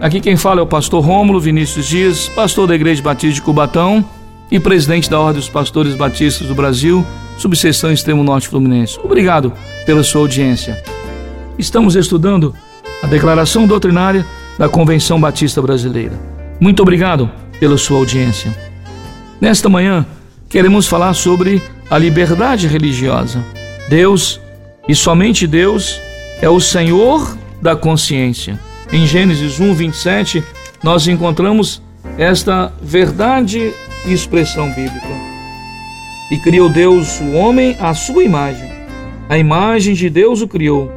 Aqui quem fala é o pastor Rômulo Vinícius Dias, pastor da Igreja Batista de Cubatão e presidente da Ordem dos Pastores Batistas do Brasil, subseção Extremo Norte Fluminense. Obrigado pela sua audiência. Estamos estudando a declaração doutrinária da Convenção Batista Brasileira. Muito obrigado pela sua audiência. Nesta manhã, queremos falar sobre a liberdade religiosa. Deus, e somente Deus, é o Senhor da consciência. Em Gênesis 1, 27, nós encontramos esta verdade e expressão bíblica. E criou Deus o homem à sua imagem. A imagem de Deus o criou.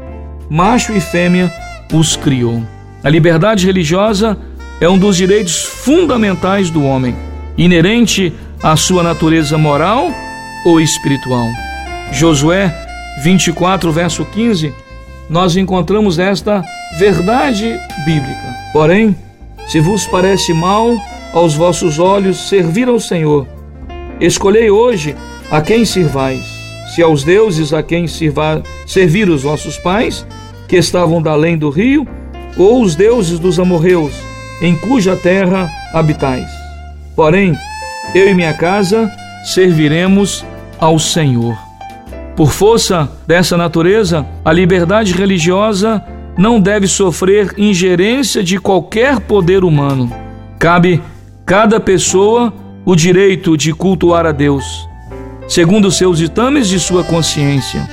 Macho e fêmea os criou. A liberdade religiosa é um dos direitos fundamentais do homem, inerente à sua natureza moral ou espiritual. Josué 24, verso 15, nós encontramos esta verdade bíblica. Porém, se vos parece mal aos vossos olhos servir ao Senhor, escolhei hoje a quem sirvais, se aos deuses a quem sirva, servir os vossos pais, que estavam da além do rio, ou os deuses dos amorreus, em cuja terra habitais. Porém, eu e minha casa serviremos ao Senhor. Por força dessa natureza, a liberdade religiosa não deve sofrer ingerência de qualquer poder humano. Cabe cada pessoa o direito de cultuar a Deus, segundo seus ditames de sua consciência,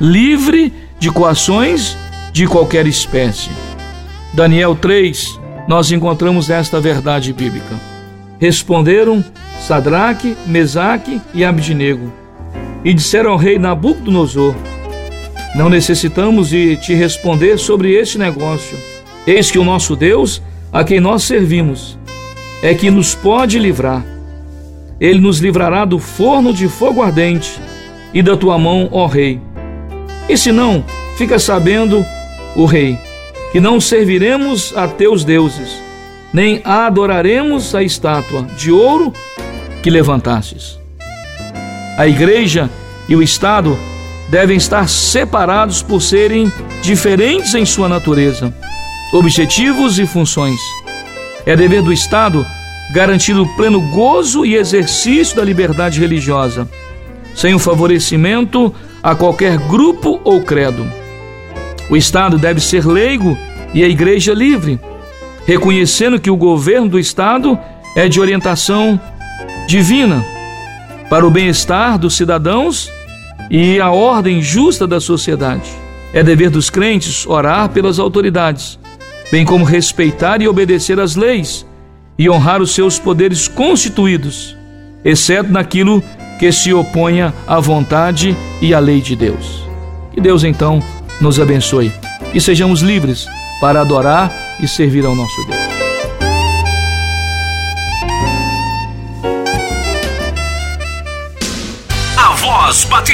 livre de coações de qualquer espécie. Daniel 3, nós encontramos esta verdade bíblica. Responderam Sadraque, Mesaque e Abdinego, e disseram ao rei Nabucodonosor: não necessitamos de te responder sobre este negócio. Eis que o nosso Deus, a quem nós servimos, é que nos pode livrar. Ele nos livrará do forno de fogo ardente e da tua mão, ó Rei. E se não, fica sabendo, o Rei, que não serviremos a teus deuses, nem adoraremos a estátua de ouro que levantastes. A igreja e o Estado devem estar separados por serem diferentes em sua natureza, objetivos e funções. É dever do Estado garantir o pleno gozo e exercício da liberdade religiosa, sem o favorecimento a qualquer grupo ou credo. O Estado deve ser leigo e a Igreja livre, reconhecendo que o governo do Estado é de orientação divina para o bem-estar dos cidadãos e a ordem justa da sociedade. É dever dos crentes orar pelas autoridades, bem como respeitar e obedecer às leis e honrar os seus poderes constituídos, exceto naquilo que se oponha à vontade e à lei de Deus. Que Deus então nos abençoe e sejamos livres para adorar e servir ao nosso Deus.